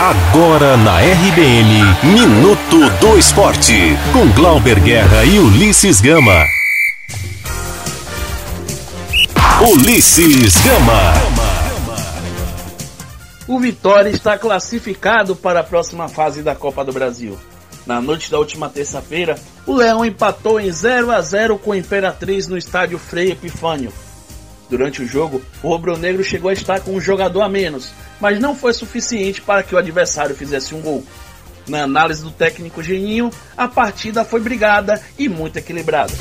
Agora na RBN, Minuto do Esporte, com Glauber Guerra e Ulisses Gama. Ulisses Gama. O Vitória está classificado para a próxima fase da Copa do Brasil. Na noite da última terça-feira, o Leão empatou em 0 a 0 com a Imperatriz no estádio Frei Epifânio. Durante o jogo, o rubro-negro chegou a estar com um jogador a menos, mas não foi suficiente para que o adversário fizesse um gol. Na análise do técnico Geninho, a partida foi brigada e muito equilibrada.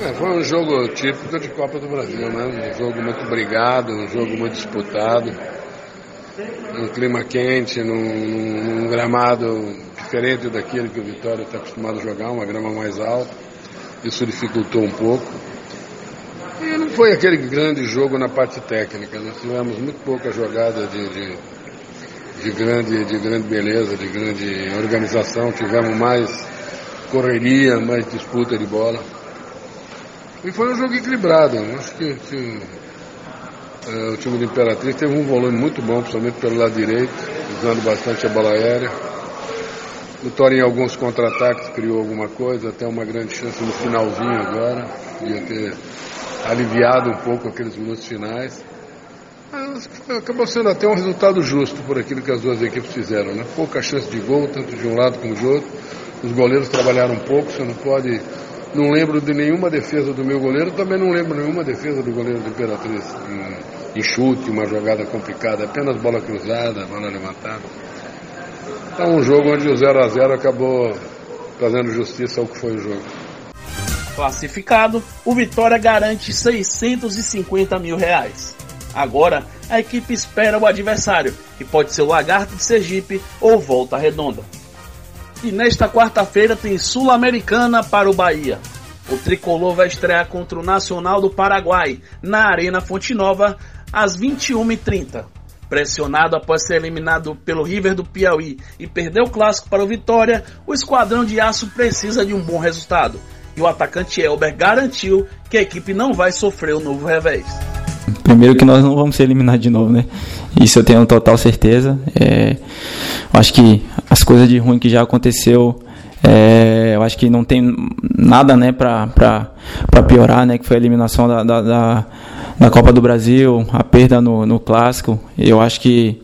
É, foi um jogo típico de Copa do Brasil, né? Um jogo muito brigado, um jogo muito disputado. Um clima quente, num, num gramado diferente daquele que o Vitória está acostumado a jogar, uma grama mais alta. Isso dificultou um pouco. E não foi aquele grande jogo na parte técnica. Nós tivemos muito pouca jogada de, de, de, grande, de grande beleza, de grande organização. Tivemos mais correria, mais disputa de bola. E foi um jogo equilibrado. Acho que, que é, o time do Imperatriz teve um volume muito bom, principalmente pelo lado direito, usando bastante a bola aérea. Vitória em alguns contra-ataques criou alguma coisa, até uma grande chance no finalzinho agora. Podia ter aliviado um pouco aqueles minutos finais. Mas acabou sendo até um resultado justo por aquilo que as duas equipes fizeram. Né? Pouca chance de gol, tanto de um lado como de outro. Os goleiros trabalharam um pouco, você não pode. Não lembro de nenhuma defesa do meu goleiro, também não lembro nenhuma defesa do goleiro do Imperatriz. Em, em chute, uma jogada complicada, apenas bola cruzada, bola levantada. Então um jogo onde o 0 a 0 acabou fazendo justiça ao que foi o jogo. Classificado, o Vitória garante 650 mil reais. Agora, a equipe espera o adversário, que pode ser o Lagarto de Sergipe ou Volta Redonda. E nesta quarta-feira tem Sul-Americana para o Bahia. O tricolor vai estrear contra o Nacional do Paraguai, na Arena Fonte Nova, às 21h30. Pressionado após ser eliminado pelo River do Piauí e perder o clássico para o Vitória, o Esquadrão de Aço precisa de um bom resultado e o atacante Elber garantiu que a equipe não vai sofrer o novo revés. Primeiro que nós não vamos ser eliminados de novo, né? Isso eu tenho total certeza. É, acho que as coisas de ruim que já aconteceu, é, eu acho que não tem nada, né, para piorar, né? Que foi a eliminação da, da, da, da Copa do Brasil, a perda no, no clássico. Eu acho que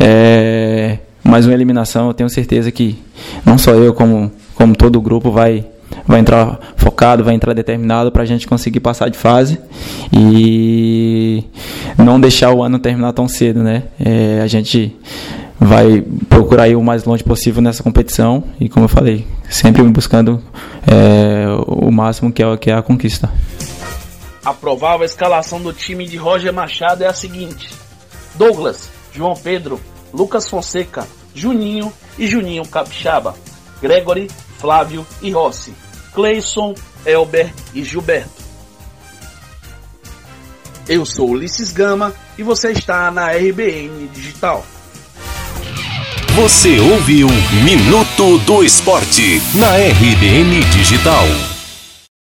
é, mais uma eliminação, eu tenho certeza que não só eu como como todo o grupo vai vai entrar focado, vai entrar determinado para a gente conseguir passar de fase e não deixar o ano terminar tão cedo, né? É, a gente vai procurar ir o mais longe possível nessa competição e, como eu falei, sempre buscando é, o máximo que é, que é a conquista. A provável escalação do time de Roger Machado é a seguinte: Douglas, João Pedro, Lucas Fonseca, Juninho e Juninho Capixaba, Gregory, Flávio e Rossi. Cleison, Elber e Gilberto. Eu sou Ulisses Gama e você está na RBN Digital. Você ouviu Minuto do Esporte na RBN Digital.